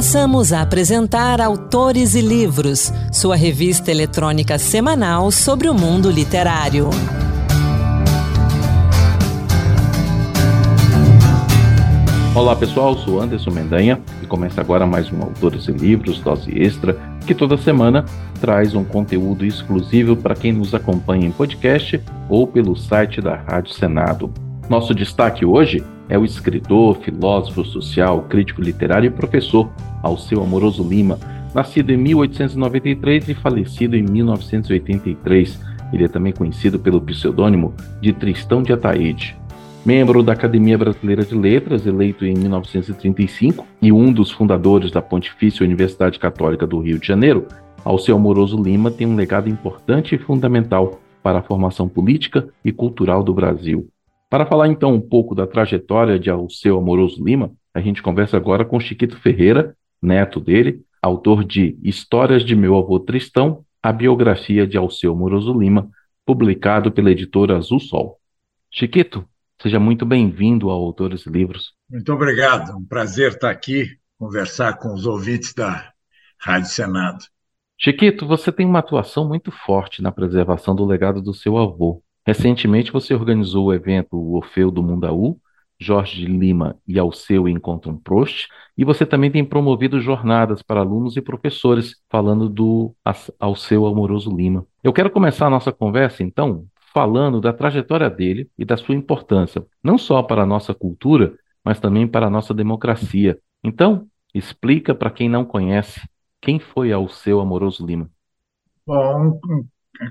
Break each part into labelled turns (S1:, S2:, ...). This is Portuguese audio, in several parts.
S1: Passamos a apresentar Autores e Livros, sua revista eletrônica semanal sobre o mundo literário.
S2: Olá pessoal, sou Anderson Mendanha e começa agora mais um Autores e Livros, dose extra, que toda semana traz um conteúdo exclusivo para quem nos acompanha em podcast ou pelo site da Rádio Senado. Nosso destaque hoje é o escritor, filósofo social, crítico literário e professor Alceu Amoroso Lima, nascido em 1893 e falecido em 1983. Ele é também conhecido pelo pseudônimo de Tristão de Ataíde. Membro da Academia Brasileira de Letras, eleito em 1935 e um dos fundadores da Pontifícia Universidade Católica do Rio de Janeiro, Alceu Amoroso Lima tem um legado importante e fundamental para a formação política e cultural do Brasil. Para falar então um pouco da trajetória de Alceu Amoroso Lima, a gente conversa agora com Chiquito Ferreira, neto dele, autor de Histórias de Meu Avô Tristão, a biografia de Alceu Amoroso Lima, publicado pela editora Azul Sol. Chiquito, seja muito bem-vindo ao Autores Livros.
S3: Muito obrigado, um prazer estar aqui, conversar com os ouvintes da Rádio Senado.
S2: Chiquito, você tem uma atuação muito forte na preservação do legado do seu avô. Recentemente você organizou o evento Orfeu do Mundaú, Jorge Lima e Alceu encontram Prost, e você também tem promovido jornadas para alunos e professores falando do Alceu Amoroso Lima. Eu quero começar a nossa conversa, então, falando da trajetória dele e da sua importância, não só para a nossa cultura, mas também para a nossa democracia. Então, explica para quem não conhece quem foi Alceu Amoroso Lima.
S3: Bom,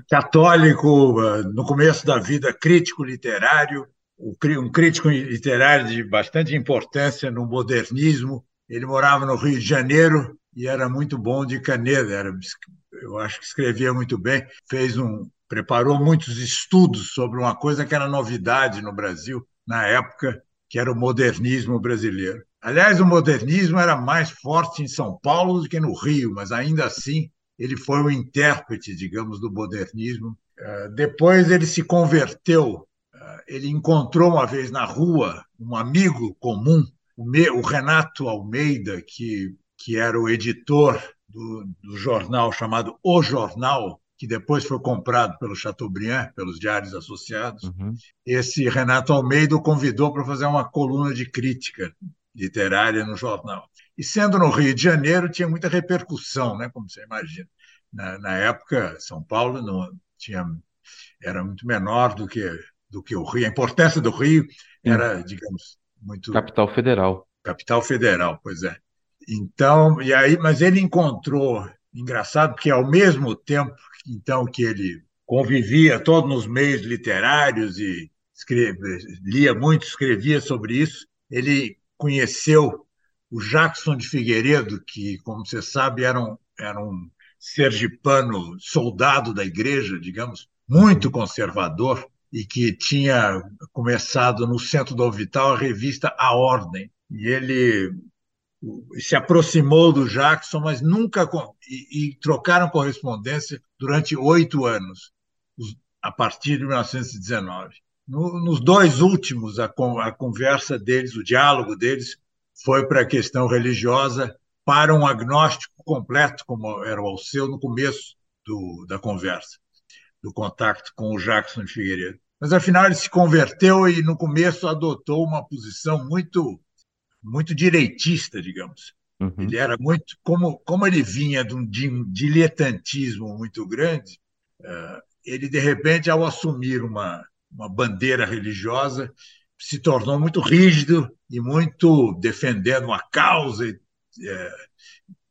S3: católico, eh, no começo da vida, crítico literário, um crítico literário de bastante importância no modernismo. Ele morava no Rio de Janeiro e era muito bom de caneta, era, eu acho que escrevia muito bem, fez um, preparou muitos estudos sobre uma coisa que era novidade no Brasil na época, que era o modernismo brasileiro. Aliás, o modernismo era mais forte em São Paulo do que no Rio, mas ainda assim ele foi o intérprete, digamos, do modernismo. Eh, depois ele se converteu, eh, ele encontrou uma vez na rua um amigo comum, o Renato Almeida, que, que era o editor do, do jornal chamado O Jornal, que depois foi comprado pelo Chateaubriand, pelos Diários Associados. Uhum. Esse Renato Almeida o convidou para fazer uma coluna de crítica literária no jornal. E sendo no Rio de Janeiro, tinha muita repercussão, né, como você imagina. Na, na época, São Paulo não tinha era muito menor do que do que o Rio. A importância do Rio era, digamos, muito
S2: capital federal.
S3: Capital federal, pois é. Então, e aí, mas ele encontrou engraçado porque ao mesmo tempo então que ele convivia todo nos meios literários e escreve, lia muito, escrevia sobre isso, ele conheceu o Jackson de Figueiredo, que, como você sabe, era um, era um sergipano soldado da igreja, digamos, muito conservador, e que tinha começado no centro do Vital a revista A Ordem. E ele se aproximou do Jackson, mas nunca. E, e trocaram correspondência durante oito anos, a partir de 1919. No, nos dois últimos, a, a conversa deles, o diálogo deles, foi para a questão religiosa, para um agnóstico completo, como era o Alceu no começo do, da conversa, do contato com o Jackson de Figueiredo. Mas, afinal, ele se converteu e, no começo, adotou uma posição muito, muito direitista, digamos. Uhum. Ele era muito. Como, como ele vinha de um, de um diletantismo muito grande, uh, ele, de repente, ao assumir uma, uma bandeira religiosa, se tornou muito rígido e muito defendendo uma causa. É,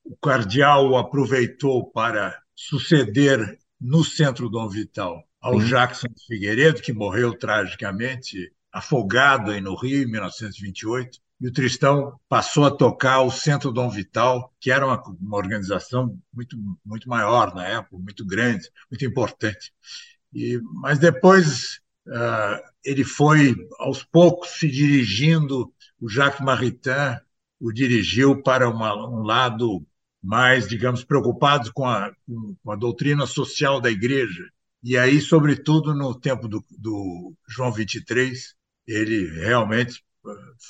S3: o cardeal o aproveitou para suceder no centro Dom Vital ao Jackson Figueiredo, que morreu tragicamente afogado aí no Rio em 1928. E o Tristão passou a tocar o Centro Dom Vital, que era uma, uma organização muito, muito maior na época, muito grande, muito importante. E, mas depois ele foi, aos poucos, se dirigindo, o Jacques Maritain o dirigiu para uma, um lado mais, digamos, preocupado com a, com a doutrina social da igreja. E aí, sobretudo no tempo do, do João 23, ele realmente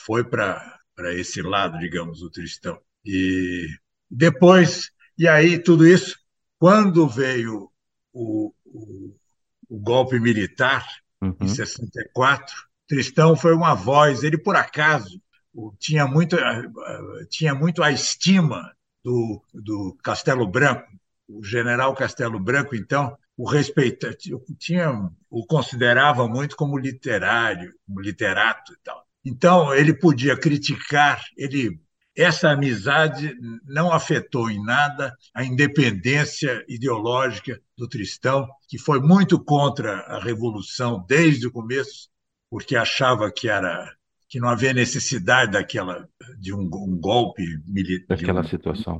S3: foi para esse lado, digamos, o cristão. E depois, e aí tudo isso, quando veio o, o, o golpe militar, uhum. em 64, Tristão foi uma voz, ele por acaso tinha muito, tinha muito a estima do, do Castelo Branco, o general Castelo Branco, então, o respeita, tinha, o considerava muito como literário, como literato e tal. Então, ele podia criticar, ele essa amizade não afetou em nada a independência ideológica do Tristão, que foi muito contra a revolução desde o começo, porque achava que era que não havia necessidade daquela de um, um golpe militar
S2: daquela situação.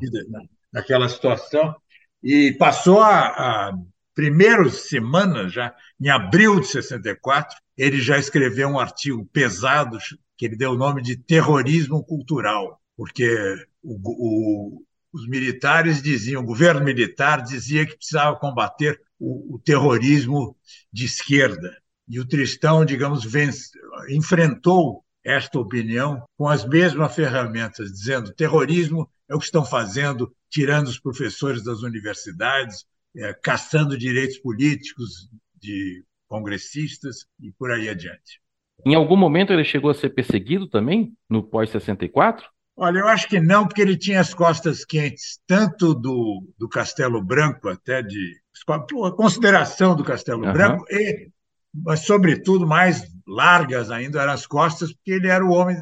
S3: daquela situação. E passou a, a primeiras semanas já em abril de 64 ele já escreveu um artigo pesado que ele deu o nome de terrorismo cultural porque o, o, os militares diziam o governo militar dizia que precisava combater o, o terrorismo de esquerda e o Tristão digamos vence, enfrentou esta opinião com as mesmas ferramentas, dizendo terrorismo é o que estão fazendo, tirando os professores das universidades, é, caçando direitos políticos de congressistas e por aí adiante.
S2: Em algum momento ele chegou a ser perseguido também, no pós-64?
S3: Olha, eu acho que não, porque ele tinha as costas quentes, tanto do, do Castelo Branco, até de a consideração do Castelo uhum. Branco, e, mas, sobretudo, mais largas ainda eram as costas, porque ele era o homem.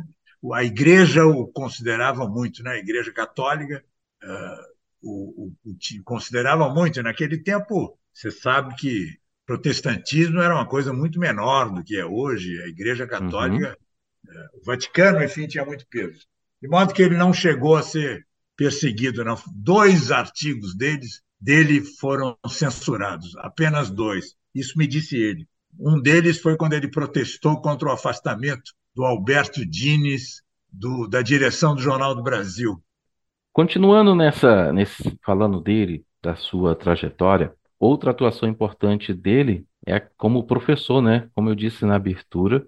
S3: A igreja o considerava muito, né? a igreja católica uh, o, o, o, considerava muito. Naquele tempo, você sabe que protestantismo era uma coisa muito menor do que é hoje. A igreja católica, uhum. uh, o Vaticano, enfim, tinha muito peso. De modo que ele não chegou a ser perseguido. Não. Dois artigos deles, dele foram censurados, apenas dois. Isso me disse ele. Um deles foi quando ele protestou contra o afastamento do Alberto Dines do, da direção do Jornal do Brasil.
S2: Continuando nessa, nesse, falando dele, da sua trajetória, outra atuação importante dele é como professor, né? Como eu disse na abertura,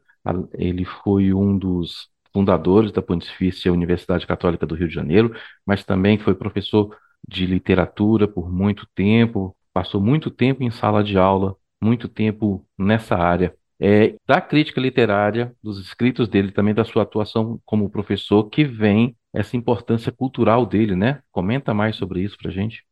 S2: ele foi um dos fundadores da Pontifícia Universidade Católica do Rio de Janeiro, mas também foi professor de literatura por muito tempo, passou muito tempo em sala de aula muito tempo nessa área. É, da crítica literária, dos escritos dele, também da sua atuação como professor, que vem essa importância cultural dele, né? Comenta mais sobre isso para gente.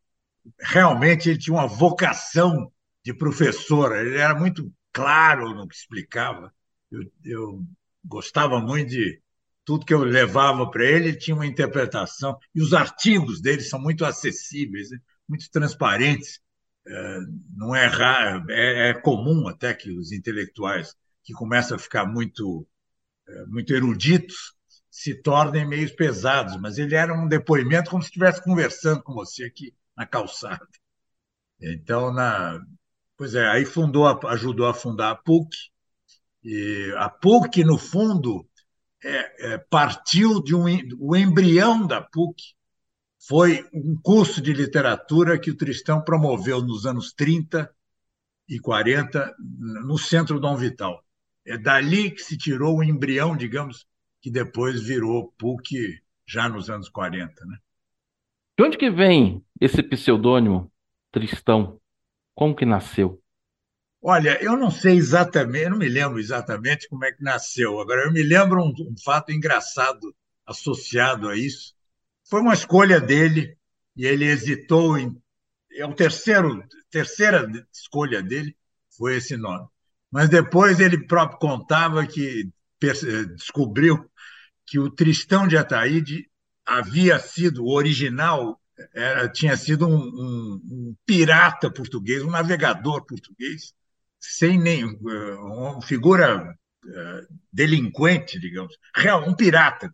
S3: Realmente ele tinha uma vocação de professor, ele era muito claro no que explicava. Eu, eu gostava muito de tudo que eu levava para ele, ele tinha uma interpretação, e os artigos dele são muito acessíveis, né? muito transparentes não é raro, é, é, comum até que os intelectuais que começam a ficar muito, é, muito eruditos se tornem meio pesados, mas ele era um depoimento como se estivesse conversando com você aqui na calçada. Então, na, pois é, aí fundou, ajudou a fundar a PUC, e a PUC, no fundo, é, é, partiu de um o embrião da PUC foi um curso de literatura que o Tristão promoveu nos anos 30 e 40 no Centro Dom Vital. É dali que se tirou o embrião, digamos, que depois virou PUC já nos anos 40. Né?
S2: De onde que vem esse pseudônimo Tristão? Como que nasceu?
S3: Olha, eu não sei exatamente, não me lembro exatamente como é que nasceu. Agora, eu me lembro um, um fato engraçado associado a isso, foi uma escolha dele e ele hesitou em. É o terceiro, terceira escolha dele foi esse nome. Mas depois ele próprio contava que descobriu que o Tristão de Ataíde havia sido o original, era, tinha sido um, um, um, pirata português, um navegador português, sem nem uma figura uh, delinquente, digamos, real, um pirata,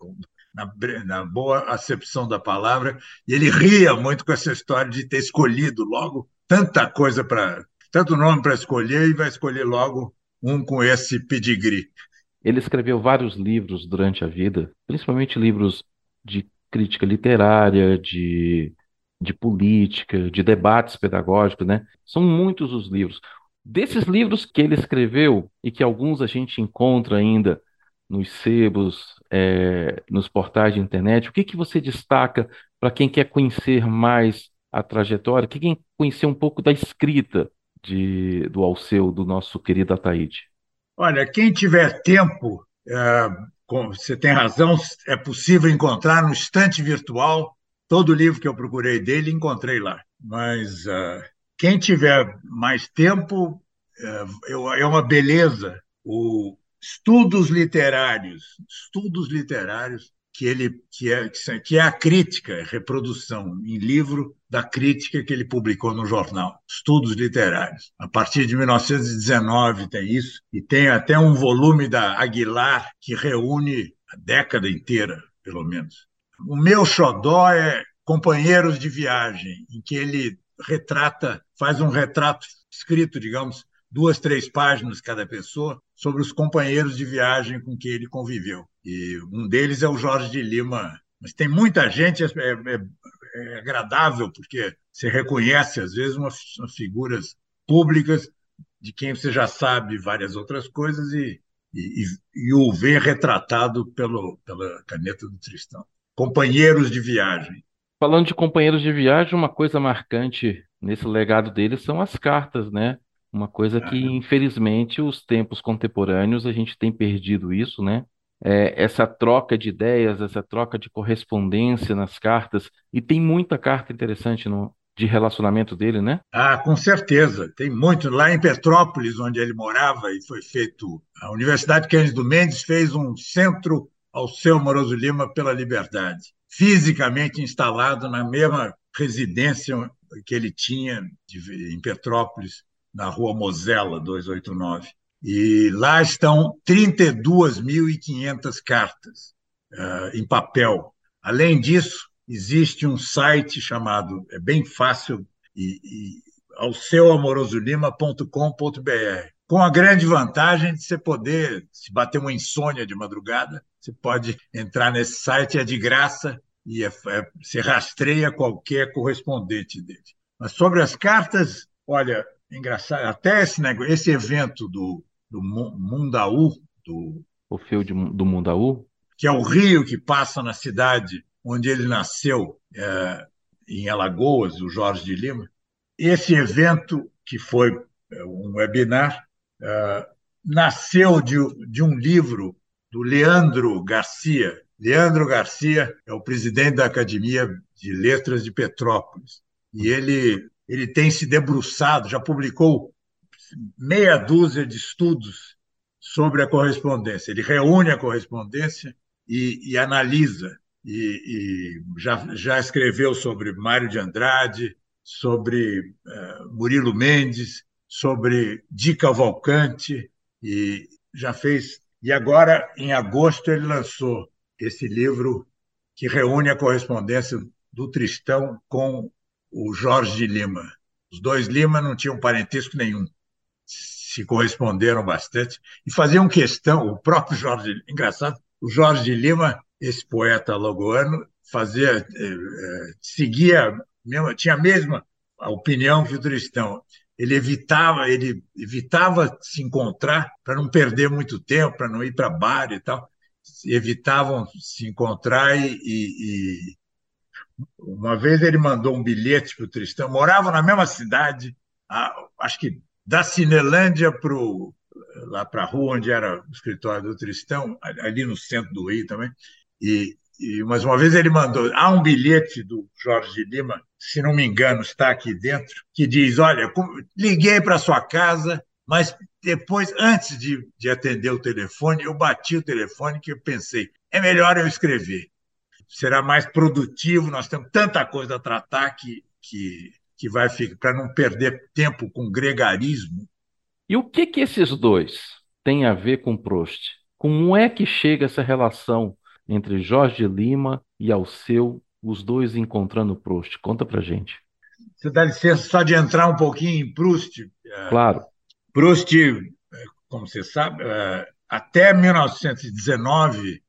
S3: na, na, boa acepção da palavra, e ele ria muito com essa história de ter escolhido logo tanta coisa para. tanto nome para escolher e vai escolher logo um com esse pedigree.
S2: Ele escreveu vários livros durante a vida, principalmente livros de crítica literária, de, de política, de debates pedagógicos, né? São muitos os livros. Desses livros que ele escreveu e que alguns a gente encontra ainda nos sebos é, nos portais de internet. O que, que você destaca para quem quer conhecer mais a trajetória, quem quer conhecer um pouco da escrita de, do Alceu, do nosso querido Ataíde?
S3: Olha, quem tiver tempo, é, você tem razão, é possível encontrar no estante virtual todo o livro que eu procurei dele, encontrei lá. Mas uh, quem tiver mais tempo, uh, é uma beleza. O estudos literários, estudos literários que ele que é que é a crítica, reprodução em livro da crítica que ele publicou no jornal, Estudos Literários. A partir de 1919 tem isso e tem até um volume da Aguilar que reúne a década inteira, pelo menos. O meu xodó é Companheiros de Viagem, em que ele retrata, faz um retrato escrito, digamos, duas, três páginas cada pessoa, sobre os companheiros de viagem com que ele conviveu. E um deles é o Jorge de Lima. Mas tem muita gente, é, é, é agradável, porque você reconhece, às vezes, umas, figuras públicas de quem você já sabe várias outras coisas e, e, e o vê retratado pelo, pela caneta do Tristão. Companheiros de viagem.
S2: Falando de companheiros de viagem, uma coisa marcante nesse legado dele são as cartas, né? Uma coisa que, infelizmente, os tempos contemporâneos a gente tem perdido isso, né? É, essa troca de ideias, essa troca de correspondência nas cartas, e tem muita carta interessante no, de relacionamento dele, né?
S3: Ah, com certeza. Tem muito. Lá em Petrópolis, onde ele morava, e foi feito. A Universidade Cândido Mendes fez um centro ao seu Moroso Lima pela Liberdade, fisicamente instalado na mesma residência que ele tinha em Petrópolis, na rua Mosela 289. E lá estão 32.500 cartas uh, em papel. Além disso, existe um site chamado, é bem fácil, e, e, ao seuamorosolima.com.br, com a grande vantagem de você poder, se bater uma insônia de madrugada, você pode entrar nesse site, é de graça, e é, é, você rastreia qualquer correspondente dele. Mas sobre as cartas, olha, engraçado, até esse, negócio, esse evento do, do Mundaú, do,
S2: o fio de, do Mundaú,
S3: que é o rio que passa na cidade onde ele nasceu, é, em Alagoas, o Jorge de Lima. Esse evento, que foi é, um webinar, é, nasceu de, de um livro do Leandro Garcia. Leandro Garcia é o presidente da Academia de Letras de Petrópolis. E ele ele tem se debruçado, já publicou meia dúzia de estudos sobre a correspondência. Ele reúne a correspondência e, e analisa. E, e, já, já escreveu sobre Mário de Andrade, sobre uh, Murilo Mendes, sobre Di Cavalcante, e já fez. E agora, em agosto, ele lançou esse livro que reúne a correspondência do Tristão com o Jorge de Lima. Os dois Lima não tinham parentesco nenhum, se corresponderam bastante e faziam questão. O próprio Jorge, engraçado, o Jorge de Lima, esse poeta logoano, fazia, eh, eh, seguia, tinha a mesma opinião que o Tristão. Ele evitava, ele evitava se encontrar para não perder muito tempo, para não ir para bar e tal. Evitavam se encontrar e, e, uma vez ele mandou um bilhete para o Tristão, morava na mesma cidade, acho que da Cinelândia para lá para a rua onde era o escritório do Tristão, ali no centro do Rio também. E, e mas uma vez ele mandou, há um bilhete do Jorge Lima, se não me engano, está aqui dentro, que diz: Olha, liguei para sua casa, mas depois, antes de, de atender o telefone, eu bati o telefone que eu pensei, é melhor eu escrever será mais produtivo. Nós temos tanta coisa a tratar que, que, que vai ficar para não perder tempo com gregarismo.
S2: E o que que esses dois têm a ver com Proust? Como é que chega essa relação entre Jorge Lima e Alceu, os dois encontrando Proust? Conta para gente.
S3: Você dá licença só de entrar um pouquinho em Proust?
S2: Claro.
S3: Proust, como você sabe, é, até 1919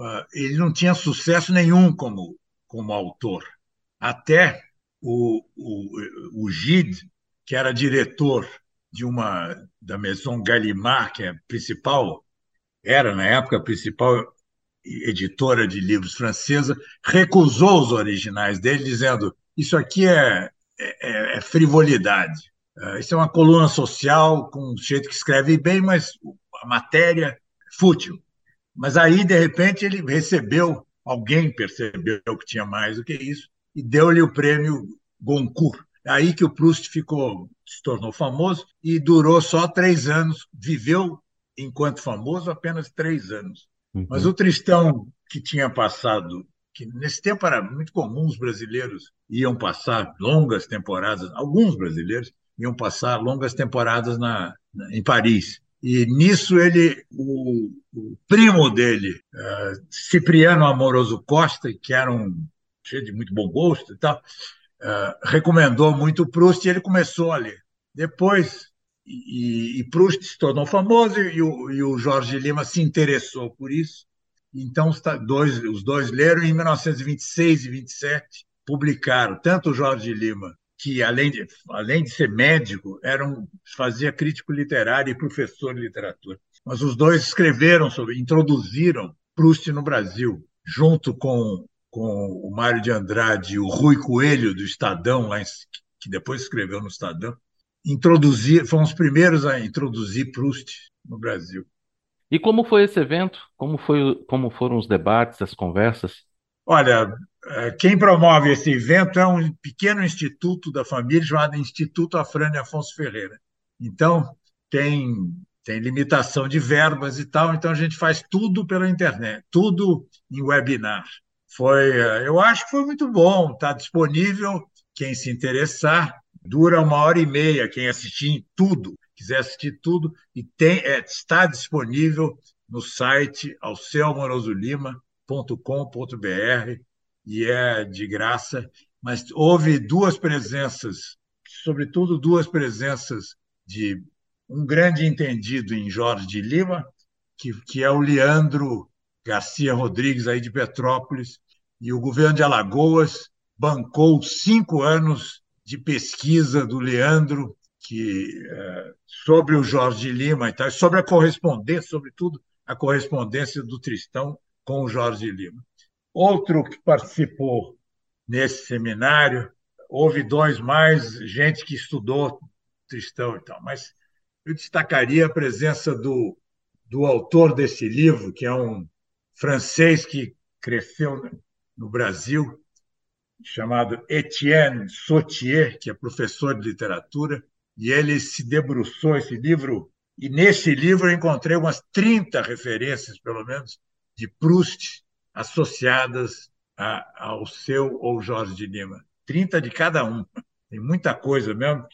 S3: ah, ele não tinha sucesso nenhum como, como autor. Até o, o, o Gide, que era diretor de uma da Maison Gallimard, que é a principal, era na época a principal editora de livros francesa, recusou os originais dele, dizendo: Isso aqui é, é, é frivolidade. Uh, isso é uma coluna social com um jeito que escreve bem, mas a matéria é fútil. Mas aí, de repente, ele recebeu, alguém percebeu que tinha mais do que isso, e deu-lhe o prêmio Goncourt. É aí que o Proust ficou, se tornou famoso e durou só três anos, viveu enquanto famoso apenas três anos. Uhum. Mas o Tristão, que tinha passado, que nesse tempo era muito comum, os brasileiros iam passar longas temporadas, alguns brasileiros iam passar longas temporadas na, na em Paris. E nisso ele, o, o primo dele, uh, Cipriano Amoroso Costa, que era um cheio de muito bom gosto e tal, uh, recomendou muito Proust e ele começou a ler. Depois, e, e Proust se tornou famoso e o, e o Jorge Lima se interessou por isso. Então, os dois, os dois leram em 1926 e 27, publicaram tanto o Jorge Lima, que além de, além de ser médico, era um, fazia crítico literário e professor de literatura. Mas os dois escreveram sobre, introduziram Proust no Brasil, junto com com o Mário de Andrade e o Rui Coelho, do Estadão, lá em, que depois escreveu no Estadão, introduzir, foram os primeiros a introduzir Proust no Brasil.
S2: E como foi esse evento? Como, foi, como foram os debates, as conversas?
S3: Olha, é, quem promove esse evento é um pequeno instituto da família chamado Instituto Afrânio Afonso Ferreira. Então, tem, tem limitação de verbas e tal, então a gente faz tudo pela internet, tudo em webinar. Foi, eh, eu acho que foi muito bom, está disponível, quem se interessar, dura uma hora e meia, quem assistir tudo, quiser assistir tudo, e tem, é, está disponível no site alceomorosolima.com.br e é de graça, mas houve duas presenças, sobretudo duas presenças de um grande entendido em Jorge de Lima, que, que é o Leandro Garcia Rodrigues, aí de Petrópolis, e o governo de Alagoas bancou cinco anos de pesquisa do Leandro que é, sobre o Jorge Lima e tal, sobre a correspondência, sobretudo a correspondência do Tristão com o Jorge Lima. Outro que participou nesse seminário, houve dois mais, gente que estudou Tristão e tal, mas eu destacaria a presença do, do autor desse livro, que é um francês que cresceu no Brasil, chamado Etienne Sautier, que é professor de literatura, e ele se debruçou esse livro, e nesse livro eu encontrei umas 30 referências, pelo menos, de Proust associadas a, ao seu ou Jorge de Lima. 30 de cada um. Tem muita coisa mesmo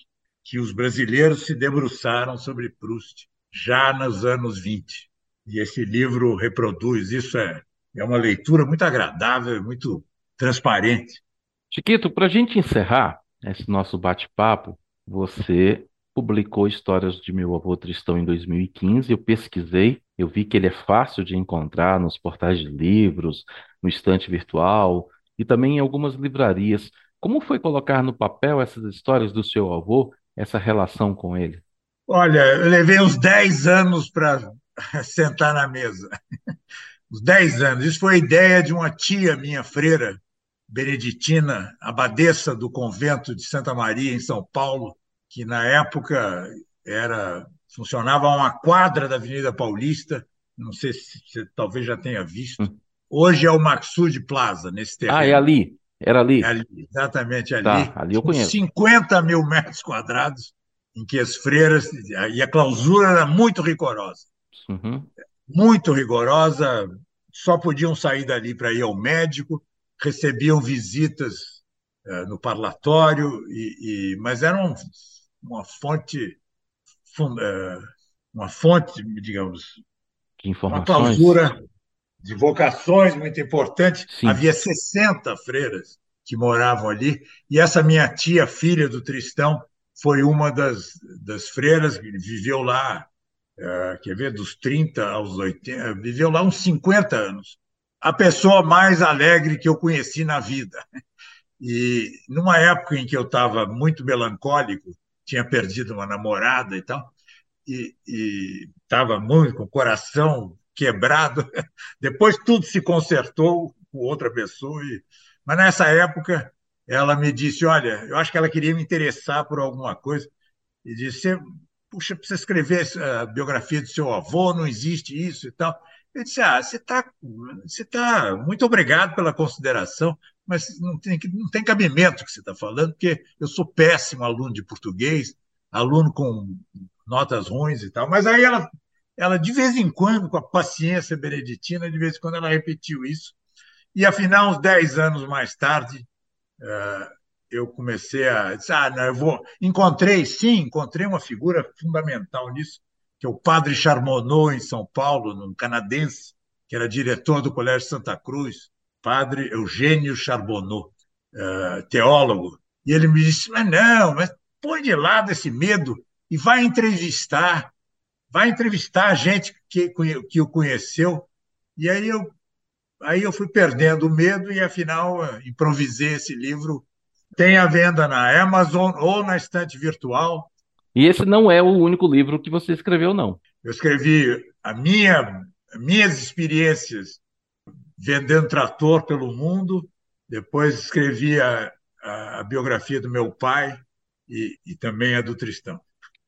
S3: que os brasileiros se debruçaram sobre Proust já nos anos 20. E esse livro reproduz, isso é é uma leitura muito agradável, muito transparente.
S2: Chiquito, para a gente encerrar esse nosso bate-papo, você publicou Histórias de Meu Avô Tristão em 2015. Eu pesquisei, eu vi que ele é fácil de encontrar nos portais de livros, no estante virtual e também em algumas livrarias. Como foi colocar no papel essas histórias do seu avô, essa relação com ele?
S3: Olha, eu levei uns 10 anos para sentar na mesa uns 10 anos. Isso foi a ideia de uma tia minha, freira, beneditina, abadesa do convento de Santa Maria, em São Paulo, que na época era funcionava a uma quadra da Avenida Paulista, não sei se você talvez já tenha visto. Hum. Hoje é o Maxud Plaza, nesse terreno.
S2: Ah, é ali, era ali. É
S3: ali exatamente ali.
S2: Tá, ali eu conheço.
S3: 50 mil metros quadrados, em que as freiras, e a clausura era muito rigorosa. Uhum muito rigorosa, só podiam sair dali para ir ao médico, recebiam visitas uh, no parlatório, e, e, mas era um, uma fonte, uh, uma fonte, digamos, uma clausura de vocações muito importante. Sim. Havia 60 freiras que moravam ali, e essa minha tia, filha do Tristão, foi uma das, das freiras que viveu lá é, quer ver, dos 30 aos 80, viveu lá uns 50 anos. A pessoa mais alegre que eu conheci na vida. E numa época em que eu estava muito melancólico, tinha perdido uma namorada e tal, e estava muito com o coração quebrado. Depois tudo se consertou com outra pessoa. E... Mas nessa época ela me disse: Olha, eu acho que ela queria me interessar por alguma coisa. E disse: Puxa, precisa escrever a biografia do seu avô, não existe isso e tal. Eu disse: Ah, você está você tá, muito obrigado pela consideração, mas não tem, não tem cabimento o que você está falando, porque eu sou péssimo aluno de português, aluno com notas ruins e tal. Mas aí ela, ela de vez em quando, com a paciência beneditina, de vez em quando ela repetiu isso. E afinal, uns 10 anos mais tarde, uh, eu comecei a dizer, ah, não, eu vou. Encontrei, sim, encontrei uma figura fundamental nisso, que é o padre Charmonot, em São Paulo, um canadense, que era diretor do Colégio Santa Cruz, padre Eugênio Charbonneau, uh, teólogo. E ele me disse: Mas não, mas põe de lado esse medo e vai entrevistar, vai entrevistar a gente que, que o conheceu. E aí eu, aí eu fui perdendo o medo e, afinal, improvisei esse livro. Tem à venda na Amazon ou na estante virtual.
S2: E esse não é o único livro que você escreveu, não.
S3: Eu escrevi a minha, minhas experiências vendendo trator pelo mundo, depois escrevi a, a, a biografia do meu pai e, e também a do Tristão.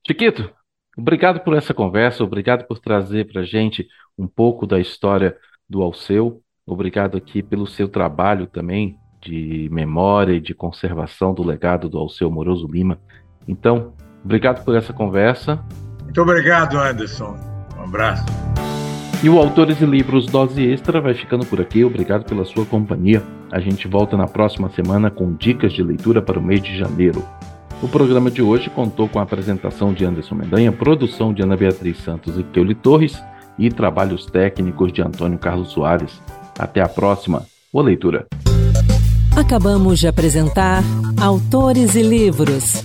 S2: Chiquito, obrigado por essa conversa, obrigado por trazer para a gente um pouco da história do Alceu, obrigado aqui pelo seu trabalho também de memória e de conservação do legado do Alceu Moroso Lima. Então, obrigado por essa conversa.
S3: Muito obrigado, Anderson. Um abraço.
S2: E o Autores e Livros Dose Extra vai ficando por aqui. Obrigado pela sua companhia. A gente volta na próxima semana com dicas de leitura para o mês de janeiro. O programa de hoje contou com a apresentação de Anderson Mendanha, produção de Ana Beatriz Santos e Keuli Torres e trabalhos técnicos de Antônio Carlos Soares. Até a próxima. Boa leitura.
S1: Acabamos de apresentar Autores e Livros,